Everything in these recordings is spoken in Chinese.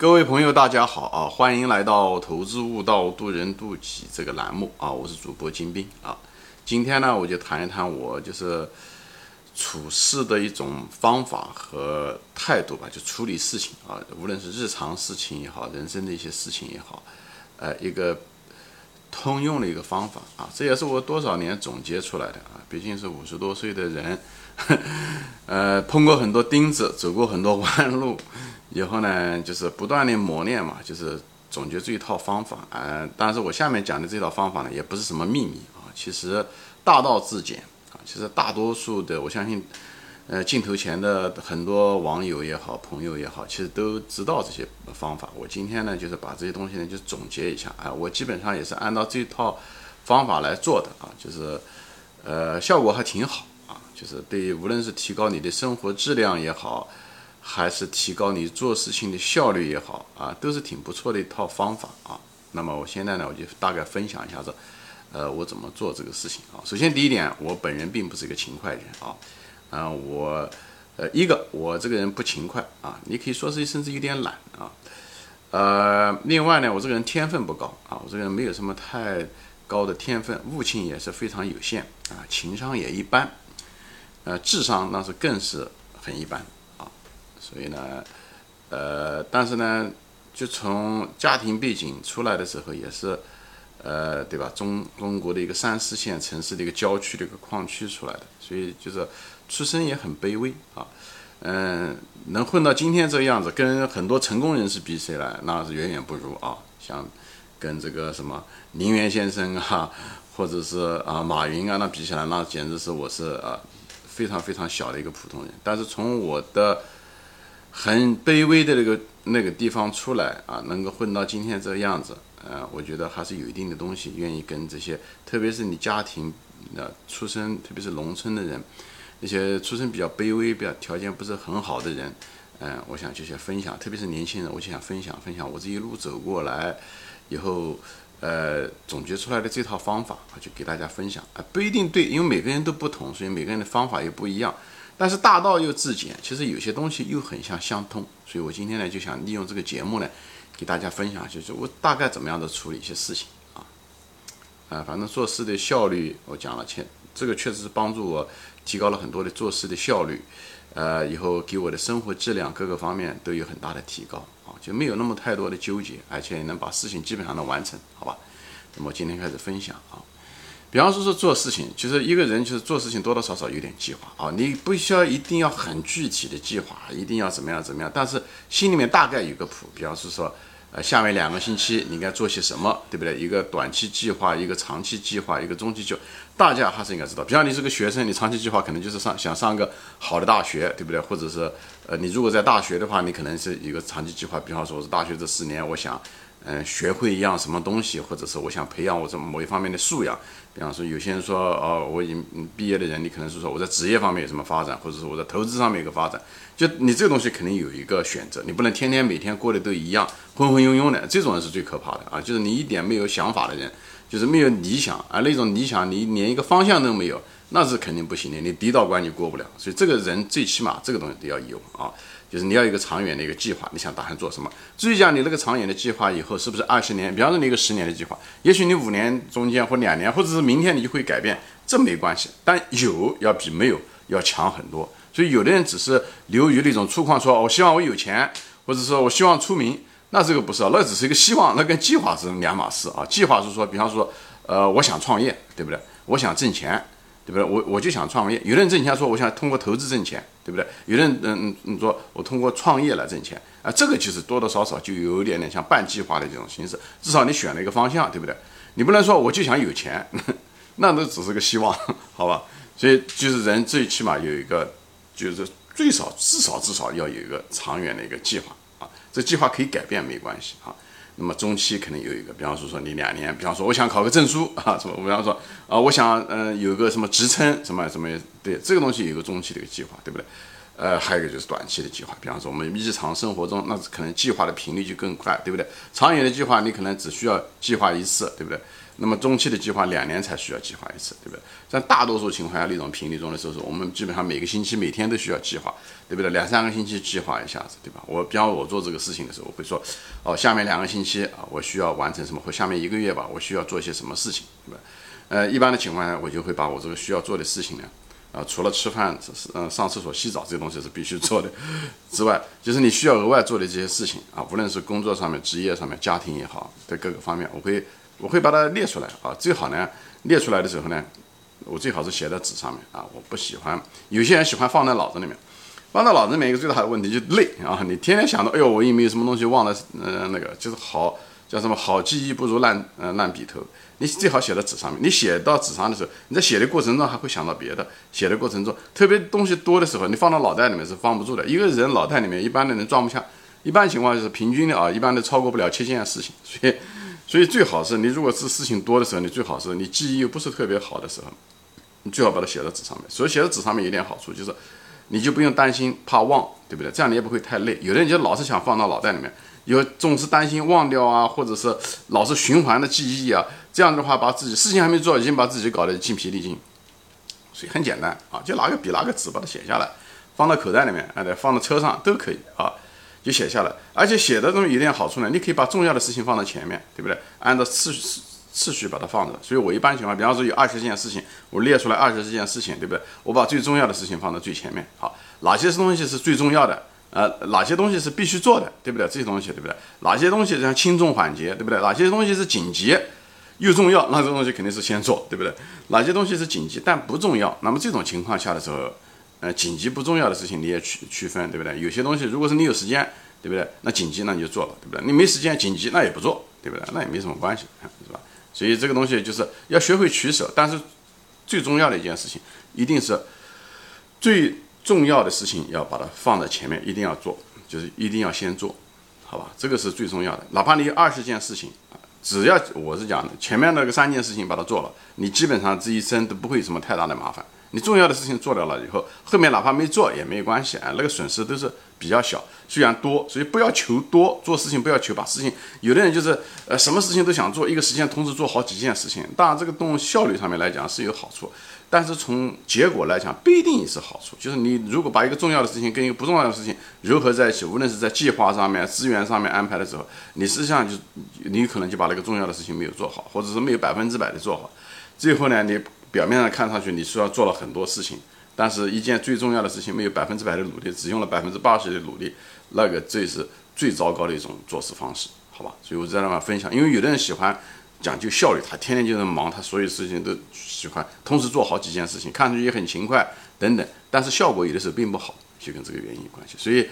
各位朋友，大家好啊！欢迎来到《投资悟道，渡人渡己》这个栏目啊！我是主播金兵啊。今天呢，我就谈一谈我就是处事的一种方法和态度吧，就处理事情啊，无论是日常事情也好，人生的一些事情也好，呃，一个通用的一个方法啊。这也是我多少年总结出来的啊！毕竟是五十多岁的人，呃，碰过很多钉子，走过很多弯路。以后呢，就是不断的磨练嘛，就是总结这一套方法啊。但是我下面讲的这套方法呢，也不是什么秘密啊。其实大道至简啊，其实大多数的，我相信，呃，镜头前的很多网友也好，朋友也好，其实都知道这些方法。我今天呢，就是把这些东西呢，就总结一下啊。我基本上也是按照这套方法来做的啊，就是呃，效果还挺好啊。就是对于，无论是提高你的生活质量也好。还是提高你做事情的效率也好啊，都是挺不错的一套方法啊。那么我现在呢，我就大概分享一下子，呃，我怎么做这个事情啊。首先第一点，我本人并不是一个勤快人啊，啊，我，呃，一个我这个人不勤快啊，你可以说是甚至有点懒啊，呃，另外呢，我这个人天分不高啊，我这个人没有什么太高的天分，悟性也是非常有限啊，情商也一般，呃，智商那是更是很一般。所以呢，呃，但是呢，就从家庭背景出来的时候，也是，呃，对吧？中中国的一个三四线城市的一个郊区的一个矿区出来的，所以就是出身也很卑微啊。嗯，能混到今天这个样子，跟很多成功人士比起来，那是远远不如啊。像跟这个什么林源先生啊，或者是啊马云啊，那比起来，那简直是我是啊非常非常小的一个普通人。但是从我的很卑微的那个那个地方出来啊，能够混到今天这个样子，呃，我觉得还是有一定的东西，愿意跟这些，特别是你家庭的出身，特别是农村的人，那些出身比较卑微、比较条件不是很好的人，嗯，我想就想分享，特别是年轻人，我就想分享分享我这一路走过来以后，呃，总结出来的这套方法，就给大家分享啊，不一定对，因为每个人都不同，所以每个人的方法也不一样。但是大道又至简，其实有些东西又很像相通，所以我今天呢就想利用这个节目呢，给大家分享一下，就是我大概怎么样的处理一些事情啊，啊，反正做事的效率我讲了，前这个确实是帮助我提高了很多的做事的效率，呃，以后给我的生活质量各个方面都有很大的提高啊，就没有那么太多的纠结，而且能把事情基本上能完成，好吧？那么今天开始分享啊。比方说，说做事情，其实一个人就是做事情多多少少有点计划啊。你不需要一定要很具体的计划，一定要怎么样怎么样，但是心里面大概有个谱。比方是说，呃，下面两个星期你应该做些什么，对不对？一个短期计划，一个长期计划，一个中期计划，大家还是应该知道。比方你是个学生，你长期计划可能就是上想上个好的大学，对不对？或者是，呃，你如果在大学的话，你可能是一个长期计划。比方说，我是大学这四年，我想。嗯，学会一样什么东西，或者是我想培养我这某一方面的素养。比方说，有些人说，哦，我已经毕业的人，你可能是说我在职业方面有什么发展，或者是我在投资上面有个发展。就你这个东西肯定有一个选择，你不能天天每天过得都一样，浑浑庸庸的。这种人是最可怕的啊！就是你一点没有想法的人，就是没有理想啊，那种理想你连一个方向都没有，那是肯定不行的。你第一道关你过不了。所以这个人最起码这个东西都要有啊。就是你要一个长远的一个计划，你想打算做什么？至于讲你那个长远的计划以后是不是二十年？比方说你一个十年的计划，也许你五年中间或两年，或者是明天你就会改变，这没关系。但有要比没有要强很多。所以有的人只是流于那种粗犷，说我希望我有钱，或者说我希望出名，那这个不是，那只是一个希望，那跟计划是两码事啊。计划是说，比方说，呃，我想创业，对不对？我想挣钱。对不对？我我就想创业。有的人挣钱说，我想通过投资挣钱，对不对？有的人嗯嗯你说我通过创业来挣钱啊，这个其实多多少少就有一点点像半计划的这种形式。至少你选了一个方向，对不对？你不能说我就想有钱，那都只是个希望，好吧？所以就是人最起码有一个，就是最少至少至少要有一个长远的一个计划啊。这计划可以改变，没关系啊。那么中期可能有一个，比方说说你两年，比方说我想考个证书 啊，什么？比方说啊，我想嗯有个什么职称什么什么，对这个东西有个中期的一个计划，对不对？呃，还有一个就是短期的计划，比方说我们日常生活中，那可能计划的频率就更快，对不对？长远的计划你可能只需要计划一次，对不对？那么中期的计划两年才需要计划一次，对不对？在大多数情况下，那种频率中的时候，我们基本上每个星期、每天都需要计划，对不对？两三个星期计划一下子，对吧？我比方我做这个事情的时候，我会说，哦，下面两个星期啊，我需要完成什么？或下面一个月吧，我需要做一些什么事情，对吧？呃，一般的情况下，我就会把我这个需要做的事情呢，啊，除了吃饭、嗯上厕所、洗澡这些东西是必须做的之外，就是你需要额外做的这些事情啊，无论是工作上面、职业上面、家庭也好，在各个方面，我会。我会把它列出来啊，最好呢，列出来的时候呢，我最好是写在纸上面啊。我不喜欢，有些人喜欢放在脑子里面，放在脑子里面一个最大的问题就累啊。你天天想着，哎呦，我有没有什么东西忘了？嗯，那个就是好叫什么好记忆不如烂呃烂笔头。你最好写在纸上面。你写到纸上的时候，你在写的过程中还会想到别的。写的过程中，特别东西多的时候，你放到脑袋里面是放不住的。一个人脑袋里面一般的人装不下，一般情况就是平均的啊，一般都超过不了七件事情，所以。所以最好是你如果是事情多的时候，你最好是你记忆又不是特别好的时候，你最好把它写在纸上面。所以写在纸上面有点好处，就是你就不用担心怕忘，对不对？这样你也不会太累。有的人就老是想放到脑袋里面，有总是担心忘掉啊，或者是老是循环的记忆啊，这样的话把自己事情还没做，已经把自己搞得精疲力尽。所以很简单啊，就拿个笔拿个纸把它写下来，放到口袋里面，哎，对，放到车上都可以啊。就写下来，而且写的东西有点好处呢，你可以把重要的事情放到前面，对不对？按照次次次序把它放着。所以我一般情况，比方说有二十件事情，我列出来二十件事情，对不对？我把最重要的事情放到最前面。好，哪些东西是最重要的？呃，哪些东西是必须做的，对不对？这些东西，对不对？哪些东西像轻重缓急，对不对？哪些东西是紧急又重要，那这东西肯定是先做，对不对？哪些东西是紧急但不重要，那么这种情况下的时候。呃，紧急不重要的事情你也区区分，对不对？有些东西如果是你有时间，对不对？那紧急那你就做了，对不对？你没时间紧急那也不做，对不对？那也没什么关系，是吧？所以这个东西就是要学会取舍，但是最重要的一件事情，一定是最重要的事情要把它放在前面，一定要做，就是一定要先做，好吧？这个是最重要的。哪怕你有二十件事情只要我是讲的前面那个三件事情把它做了，你基本上这一生都不会有什么太大的麻烦。你重要的事情做掉了以后，后面哪怕没做也没有关系啊，那个损失都是比较小。虽然多，所以不要求多，做事情不要求把事情。有的人就是呃，什么事情都想做，一个时间同时做好几件事情。当然，这个动效率上面来讲是有好处，但是从结果来讲不一定是好处。就是你如果把一个重要的事情跟一个不重要的事情糅合在一起，无论是在计划上面、资源上面安排的时候，你实际上就你可能就把那个重要的事情没有做好，或者是没有百分之百的做好。最后呢，你。表面上看上去你需要做了很多事情，但是一件最重要的事情没有百分之百的努力，只用了百分之八十的努力，那个这是最糟糕的一种做事方式，好吧？所以我在那边分享，因为有的人喜欢讲究效率，他天天就是忙，他所有事情都喜欢同时做好几件事情，看上去也很勤快等等，但是效果有的时候并不好，就跟这个原因有关系。所以。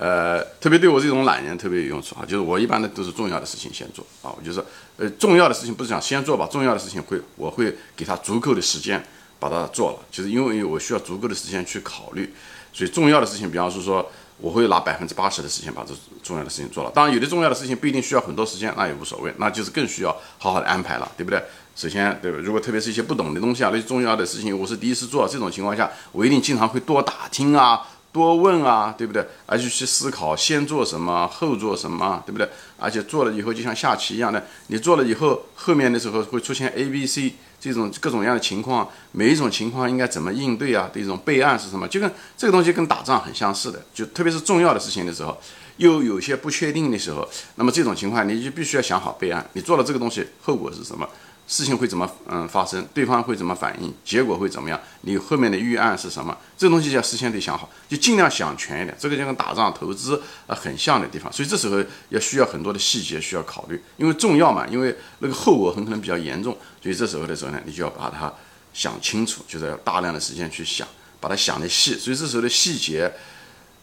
呃，特别对我这种懒人特别有用处啊，就是我一般的都是重要的事情先做啊，我就是，呃，重要的事情不是讲先做吧，重要的事情会我会给他足够的时间把它做了，就是因为我需要足够的时间去考虑，所以重要的事情，比方说说我会拿百分之八十的时间把这重要的事情做了，当然有的重要的事情不一定需要很多时间，那也无所谓，那就是更需要好好的安排了，对不对？首先，对吧？如果特别是一些不懂的东西啊，那些重要的事情我是第一次做，这种情况下，我一定经常会多打听啊。多问啊，对不对？而且去思考先做什么，后做什么，对不对？而且做了以后就像下棋一样的，你做了以后，后面的时候会出现 A、B、C 这种各种各样的情况，每一种情况应该怎么应对啊？这种备案是什么？就跟这个东西跟打仗很相似的，就特别是重要的事情的时候，又有些不确定的时候，那么这种情况你就必须要想好备案，你做了这个东西后果是什么？事情会怎么嗯发生？对方会怎么反应？结果会怎么样？你后面的预案是什么？这东西要事先得想好，就尽量想全一点。这个就跟打仗投资啊很像的地方，所以这时候要需要很多的细节需要考虑，因为重要嘛，因为那个后果很可能比较严重，所以这时候的时候呢，你就要把它想清楚，就是要大量的时间去想，把它想的细。所以这时候的细节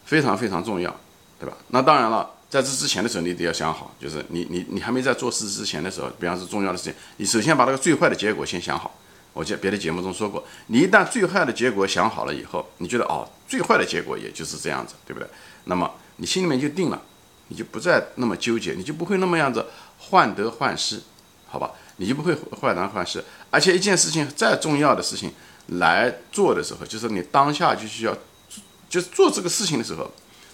非常非常重要，对吧？那当然了。在这之前的时候，你得要想好，就是你你你还没在做事之前的时候，比方说重要的事情，你首先把那个最坏的结果先想好。我在别的节目中说过，你一旦最坏的结果想好了以后，你觉得哦，最坏的结果也就是这样子，对不对？那么你心里面就定了，你就不再那么纠结，你就不会那么样子患得患失，好吧？你就不会患得患失。而且一件事情再重要的事情来做的时候，就是你当下就需要。就是做这个事情的时候，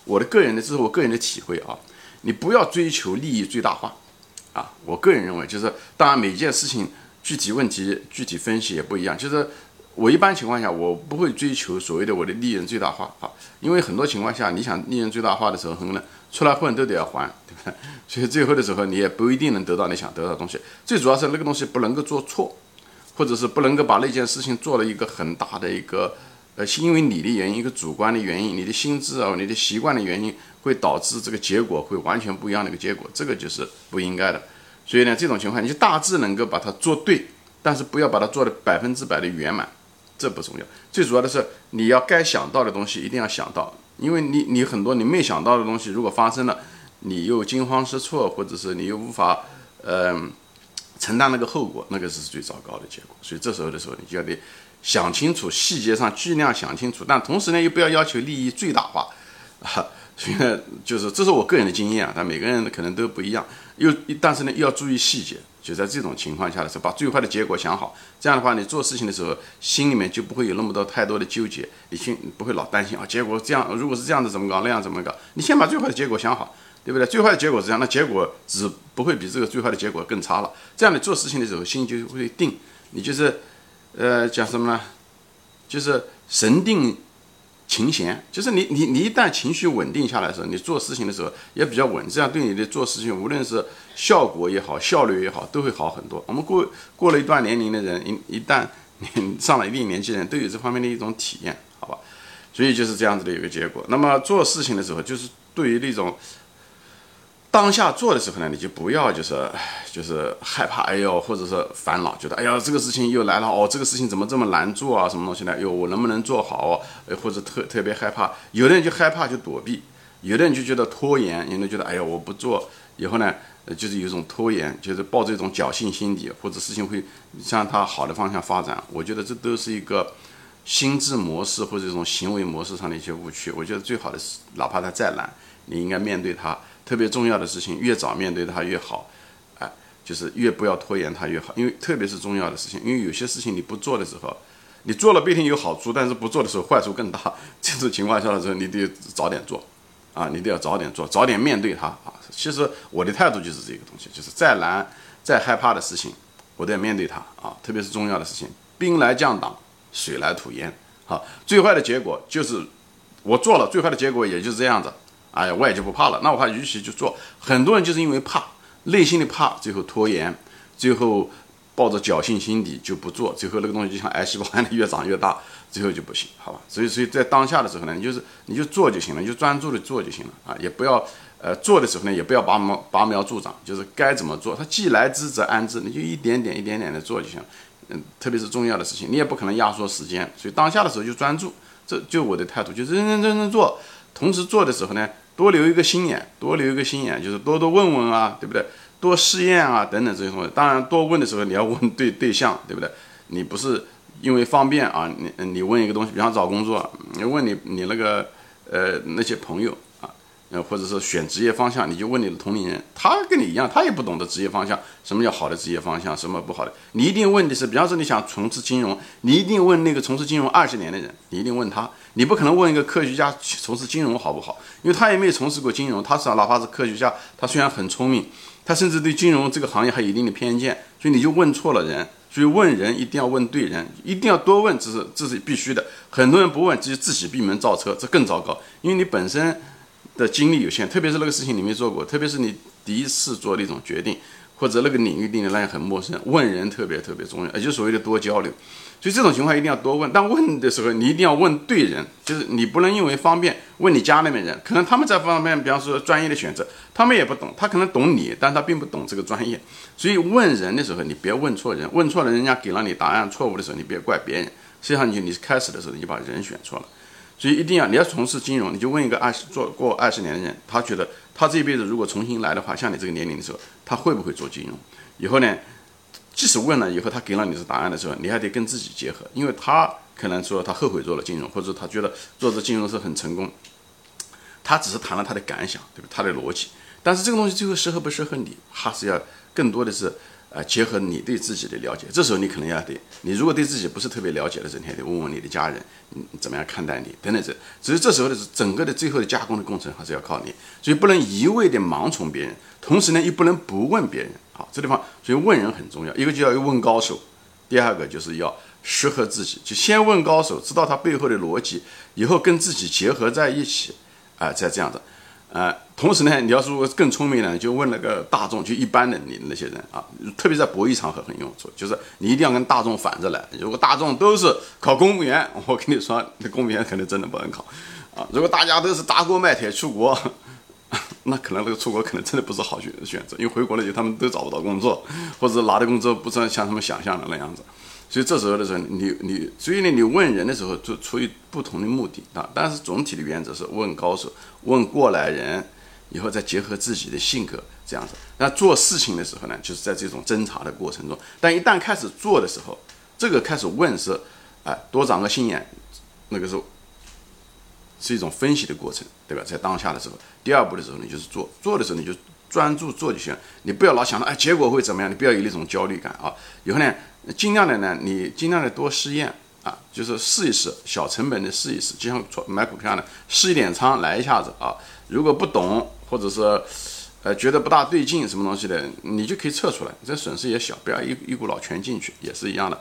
我的个人的，这是我个人的体会啊，你不要追求利益最大化啊。我个人认为，就是当然每件事情具体问题具体分析也不一样，就是我一般情况下我不会追求所谓的我的利润最大化啊，因为很多情况下你想利润最大化的时候，很可能出来混都得要还，对不对？所以最后的时候你也不一定能得到你想得到的东西。最主要是那个东西不能够做错。或者是不能够把那件事情做了一个很大的一个，呃，是因为你的原因，一个主观的原因，你的心智啊，你的习惯的原因，会导致这个结果会完全不一样的一个结果，这个就是不应该的。所以呢，这种情况你就大致能够把它做对，但是不要把它做的百分之百的圆满，这不重要。最主要的是你要该想到的东西一定要想到，因为你你很多你没想到的东西如果发生了，你又惊慌失措，或者是你又无法，嗯。承担那个后果，那个是最糟糕的结果。所以这时候的时候，你就要得想清楚，细节上尽量想清楚，但同时呢，又不要要求利益最大化 啊。所以呢，就是这是我个人的经验啊，但每个人可能都不一样。又但是呢，又要注意细节。就在这种情况下的时候，把最坏的结果想好，这样的话，你做事情的时候心里面就不会有那么多太多的纠结，你心不会老担心啊。结果这样，如果是这样子怎么搞，那样怎么搞？你先把最坏的结果想好。对不对？最坏的结果是这样，那结果只不会比这个最坏的结果更差了。这样你做事情的时候心就会定，你就是，呃，讲什么呢？就是神定情闲，就是你你你一旦情绪稳定下来的时候，你做事情的时候也比较稳，这样对你的做事情，无论是效果也好，效率也好，都会好很多。我们过过了一段年龄的人，一一旦上了一定年纪的人，都有这方面的一种体验，好吧？所以就是这样子的一个结果。那么做事情的时候，就是对于那种。当下做的时候呢，你就不要就是就是害怕，哎呦，或者是烦恼，觉得哎呀，这个事情又来了哦，这个事情怎么这么难做啊？什么东西呢？哟，我能不能做好？呃，或者特特别害怕，有的人就害怕就躲避，有的人就觉得拖延，有的人觉得哎呀，我不做以后呢，就是有一种拖延，就是抱着一种侥幸心理，或者事情会向他好的方向发展。我觉得这都是一个心智模式或者这种行为模式上的一些误区。我觉得最好的是，哪怕他再难，你应该面对他。特别重要的事情，越早面对它越好，哎，就是越不要拖延它越好。因为特别是重要的事情，因为有些事情你不做的时候，你做了不一定有好处，但是不做的时候坏处更大。这种情况下的时候，你得早点做，啊，你得要早点做，早点面对它啊。其实我的态度就是这个东西，就是再难、再害怕的事情，我都要面对它啊。特别是重要的事情，兵来将挡，水来土掩。好，最坏的结果就是我做了，最坏的结果也就是这样子。哎呀，我也就不怕了。那我怕，与其就做，很多人就是因为怕，内心的怕，最后拖延，最后抱着侥幸心理就不做，最后那个东西就像癌细胞一样的越长越大，最后就不行，好吧？所以，所以在当下的时候呢，你就是你就做就行了，你就专注的做就行了啊，也不要呃做的时候呢，也不要拔苗拔苗助长，就是该怎么做，它既来之则安之，你就一点点一点点的做就行了。嗯，特别是重要的事情，你也不可能压缩时间，所以当下的时候就专注，这就我的态度，就是认认真真做。同时做的时候呢。多留一个心眼，多留一个心眼，就是多多问问啊，对不对？多试验啊，等等这些东西。当然，多问的时候你要问 对对象，对不对？你不是因为方便啊，你你问一个东西，比方找工作，你问你你那个呃那些朋友。呃，或者是选职业方向，你就问你的同龄人，他跟你一样，他也不懂得职业方向，什么叫好的职业方向，什么不好的。你一定问的是，比方说你想从事金融，你一定问那个从事金融二十年的人，你一定问他，你不可能问一个科学家从事金融好不好，因为他也没有从事过金融，他是哪怕是科学家，他虽然很聪明，他甚至对金融这个行业还有一定的偏见，所以你就问错了人。所以问人一定要问对人，一定要多问，这是这是必须的。很多人不问，就自己闭门造车，这更糟糕，因为你本身。的精力有限，特别是那个事情你没做过，特别是你第一次做那种决定，或者那个领域对你来讲很陌生，问人特别特别重要，也就所谓的多交流。所以这种情况一定要多问，但问的时候你一定要问对人，就是你不能因为方便问你家那边人，可能他们在方面，比方说专业的选择，他们也不懂，他可能懂你，但他并不懂这个专业。所以问人的时候，你别问错人，问错了人家给了你答案错误的时候，你别怪别人，实际上你你开始的时候你就把人选错了。所以一定要，你要从事金融，你就问一个二十做过二十年的人，他觉得他这辈子如果重新来的话，像你这个年龄的时候，他会不会做金融？以后呢，即使问了以后，他给了你的答案的时候，你还得跟自己结合，因为他可能说他后悔做了金融，或者他觉得做这金融是很成功，他只是谈了他的感想，对吧？他的逻辑，但是这个东西最后适合不适合你，还是要更多的是，呃，结合你对自己的了解，这时候你可能要得，你如果对自己不是特别了解的，整天得问问你的家人，你怎么样看待你等等这，只是这时候的整个的最后的加工的工程还是要靠你，所以不能一味的盲从别人，同时呢又不能不问别人。好，这地方所以问人很重要，一个就要问高手，第二个就是要适合自己，就先问高手，知道他背后的逻辑，以后跟自己结合在一起，啊，再这样子。呃，同时呢，你要是如果更聪明呢，就问那个大众，就一般的你那些人啊，特别在博弈场合很用处，就是你一定要跟大众反着来。如果大众都是考公务员，我跟你说，那公务员可能真的不能考啊。如果大家都是砸锅卖铁出国，那可能这个出国可能真的不是好选选择，因为回国了就他们都找不到工作，或者拿的工作不是像他们想象的那样子。所以这时候的时候，你你所以呢，你问人的时候就出于不同的目的啊。但是总体的原则是问高手，问过来人，以后再结合自己的性格这样子。那做事情的时候呢，就是在这种侦查的过程中。但一旦开始做的时候，这个开始问是，哎，多长个心眼，那个时候是一种分析的过程，对吧？在当下的时候，第二步的时候你就是做，做的时候你就专注做就行，你不要老想着哎结果会怎么样，你不要有那种焦虑感啊。以后呢？尽量的呢，你尽量的多试验啊，就是试一试，小成本的试一试，就像买股票呢，试一点仓来一下子啊。如果不懂，或者是呃觉得不大对劲什么东西的，你就可以撤出来，这损失也小，不要一一股脑全进去，也是一样的。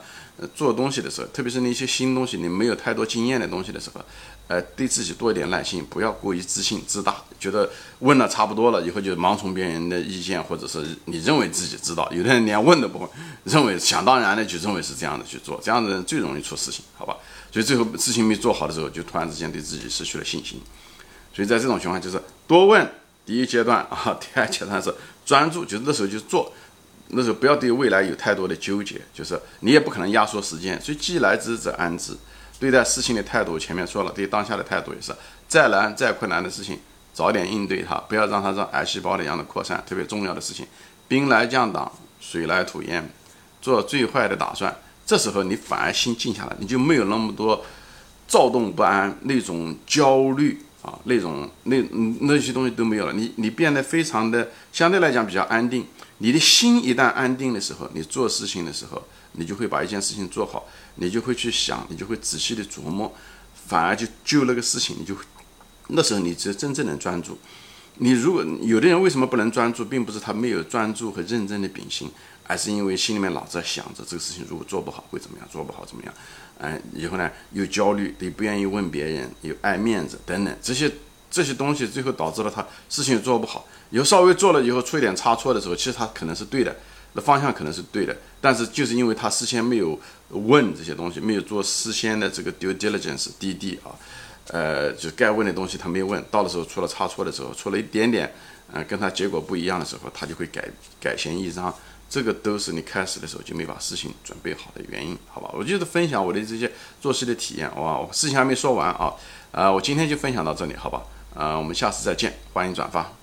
做东西的时候，特别是那些新东西，你没有太多经验的东西的时候，呃，对自己多一点耐心，不要过于自信自大，觉得问了差不多了，以后就盲从别人的意见，或者是你认为自己知道，有的人连问都不问，认为想当然的就认为是这样的去做，这样的人最容易出事情，好吧？所以最后事情没做好的时候，就突然之间对自己失去了信心。所以在这种情况，就是多问，第一阶段啊，第二阶段是专注，就是那时候就做。那时候不要对未来有太多的纠结，就是你也不可能压缩时间，所以既来之则安之。对待事情的态度，前面说了，对当下的态度也是，再难再困难的事情，早点应对它，不要让它像癌细胞一样的扩散。特别重要的事情，兵来将挡，水来土掩，做最坏的打算。这时候你反而心静下来，你就没有那么多躁动不安那种焦虑啊，那种那那些东西都没有了。你你变得非常的相对来讲比较安定。你的心一旦安定的时候，你做事情的时候，你就会把一件事情做好，你就会去想，你就会仔细的琢磨，反而就就那个事情，你就那时候你只真正的专注。你如果有的人为什么不能专注，并不是他没有专注和认真的秉性，而是因为心里面老在想着这个事情如果做不好会怎么样，做不好怎么样，嗯，以后呢又焦虑，又不愿意问别人，又爱面子等等这些。这些东西最后导致了他事情做不好，以后稍微做了以后出一点差错的时候，其实他可能是对的，那方向可能是对的，但是就是因为他事先没有问这些东西，没有做事先的这个 due diligence 滴滴啊，呃，就该问的东西他没问，到的时候出了差错的时候，出了一点点，嗯，跟他结果不一样的时候，他就会改改弦易张，这个都是你开始的时候就没把事情准备好的原因，好吧？我就是分享我的这些做事的体验，哇，我事情还没说完啊，啊，我今天就分享到这里，好吧？啊，我们下次再见，欢迎转发。